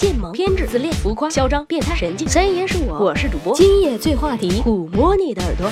贱萌、偏执、自恋、浮夸、嚣张、变态、神经。三爷是我，我是主播。今夜最话题，抚摸你的耳朵。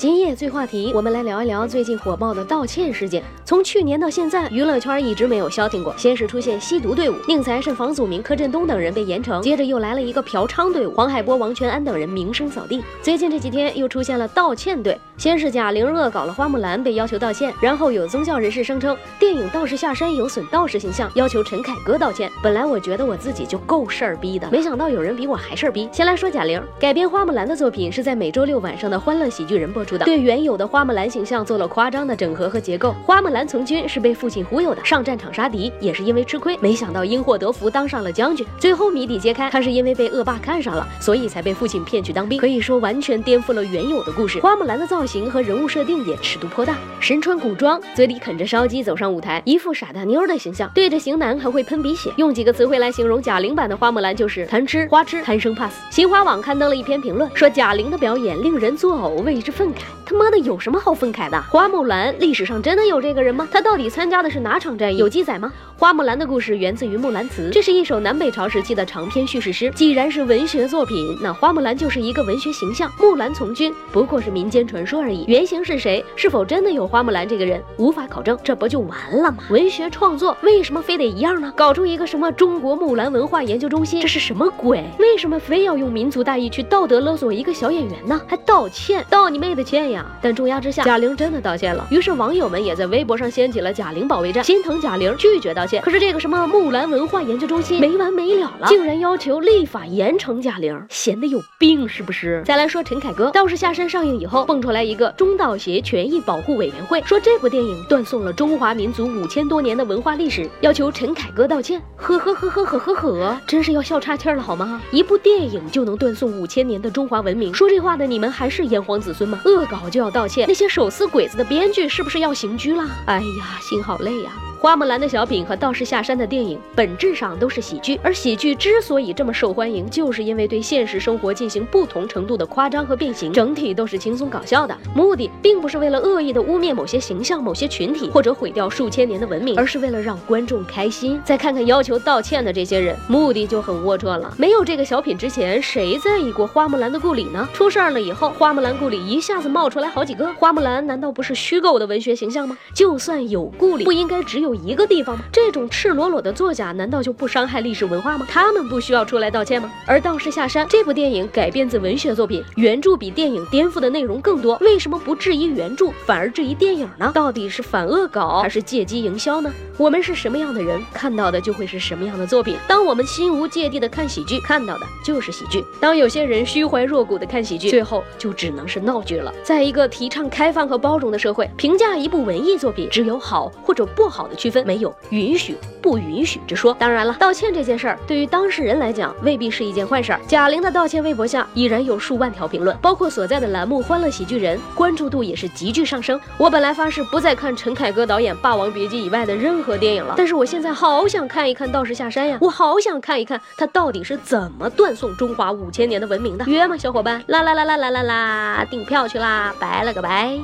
今夜最话题，我们来聊一聊最近火爆的道歉事件。从去年到现在，娱乐圈一直没有消停过。先是出现吸毒队伍，宁财神、房祖名、柯震东等人被严惩，接着又来了一个嫖娼队伍，黄海波、王全安等人名声扫地。最近这几天又出现了道歉队，先是贾玲恶搞了花木兰，被要求道歉，然后有宗教人士声称电影《道士下山》有损道士形象，要求陈凯歌道歉。本来我觉得我自己就够事儿逼的，没想到有人比我还事儿逼。先来说贾玲，改编花木兰的作品是在每周六晚上的《欢乐喜剧人》播出的，对原有的。花木兰形象做了夸张的整合和结构。花木兰从军是被父亲忽悠的，上战场杀敌也是因为吃亏，没想到因祸得福当上了将军。最后谜底揭开，她是因为被恶霸看上了，所以才被父亲骗去当兵。可以说完全颠覆了原有的故事。花木兰的造型和人物设定也尺度颇大，身穿古装，嘴里啃着烧鸡走上舞台，一副傻大妞的形象，对着型男还会喷鼻血。用几个词汇来形容贾玲版的花木兰，就是贪吃花痴，贪生怕死。新华网刊登了一篇评论，说贾玲的表演令人作呕，为之愤慨。他妈的有什么好愤慨的？花木兰历史上真的有这个人吗？他到底参加的是哪场战役？有记载吗？花木兰的故事源自于《木兰辞》，这是一首南北朝时期的长篇叙事诗。既然是文学作品，那花木兰就是一个文学形象。木兰从军不过是民间传说而已，原型是谁？是否真的有花木兰这个人？无法考证，这不就完了吗？文学创作为什么非得一样呢？搞出一个什么中国木兰文化研究中心，这是什么鬼？为什么非要用民族大义去道德勒索一个小演员呢？还道歉？道你妹的歉呀！但重压之下，贾玲真的道歉了。于是网友们也在微博上掀起了贾玲保卫战，心疼贾玲，拒绝道歉。可是这个什么木兰文化研究中心没完没了了，竟然要求立法严惩贾玲，闲的有病是不是？再来说陈凯歌，《道士下山》上映以后，蹦出来一个中道协权益保护委员会，说这部电影断送了中华民族五千多年的文化历史，要求陈凯歌道歉。呵呵呵呵呵呵呵，真是要笑岔气了好吗？一部电影就能断送五千年的中华文明，说这话的你们还是炎黄子孙吗？恶搞就要道歉，那些手撕鬼子的编剧是不是要刑拘了？哎呀，心好累呀。花木兰的小品和道士下山的电影本质上都是喜剧，而喜剧之所以这么受欢迎，就是因为对现实生活进行不同程度的夸张和变形，整体都是轻松搞笑的。目的并不是为了恶意的污蔑某些形象、某些群体，或者毁掉数千年的文明，而是为了让观众开心。再看看要求道歉的这些人，目的就很龌龊了。没有这个小品之前，谁在意过花木兰的故里呢？出事儿了以后，花木兰故里一下子冒出来好几个。花木兰难道不是虚构的文学形象吗？就算有故里，不应该只有一个地方吗？这种赤裸裸的作假，难道就不伤害历史文化吗？他们不需要出来道歉吗？而《道士下山》这部电影改编自文学作品，原著比电影颠覆的内容更多，为什么不质疑原著，反而质疑电影呢？到底是反恶搞还是借机营销呢？我们是什么样的人，看到的就会是什么样的作品。当我们心无芥蒂的看喜剧，看到的就是喜剧；当有些人虚怀若谷的看喜剧，最后就只能是闹剧了。在一个提倡开放和包容的社会，评价一部文艺作品，只有好或者不好的区分，没有允许不允许之说。当然了，道歉这件事儿对于当事人来讲未必是一件坏事儿。贾玲的道歉微博下已然有数万条评论，包括所在的栏目《欢乐喜剧人》，关注度也是急剧上升。我本来发誓不再看陈凯歌导演《霸王别姬》以外的任何电影了，但是我现在好想看一看《道士下山》呀，我好想看一看他到底是怎么断送中华五千年的文明的。约吗，小伙伴？啦啦啦啦啦啦啦，订票去啦，拜了个拜，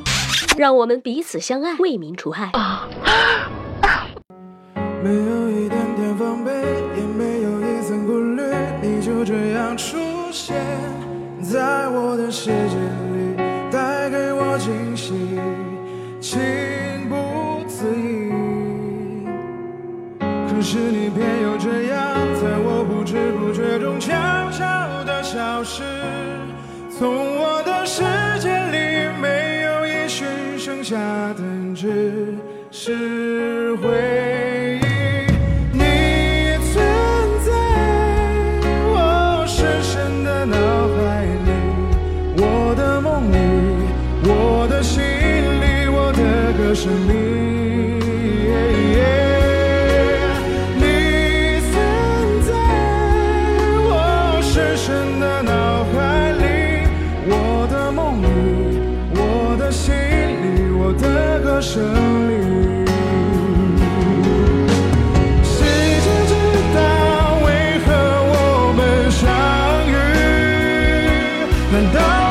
让我们彼此相爱，为民除害。没有一点点防备，也没有一丝顾虑，你就这样出现在我的世界里，带给我惊喜，情不自已。可是你偏又这样，在我不知不觉中悄悄地消失，从我的世界里没有音讯，剩下的只是的歌声里。你存在我深深的脑海里，我的梦里，我的心里，我的歌声里。世界之大为何我们相遇？难道？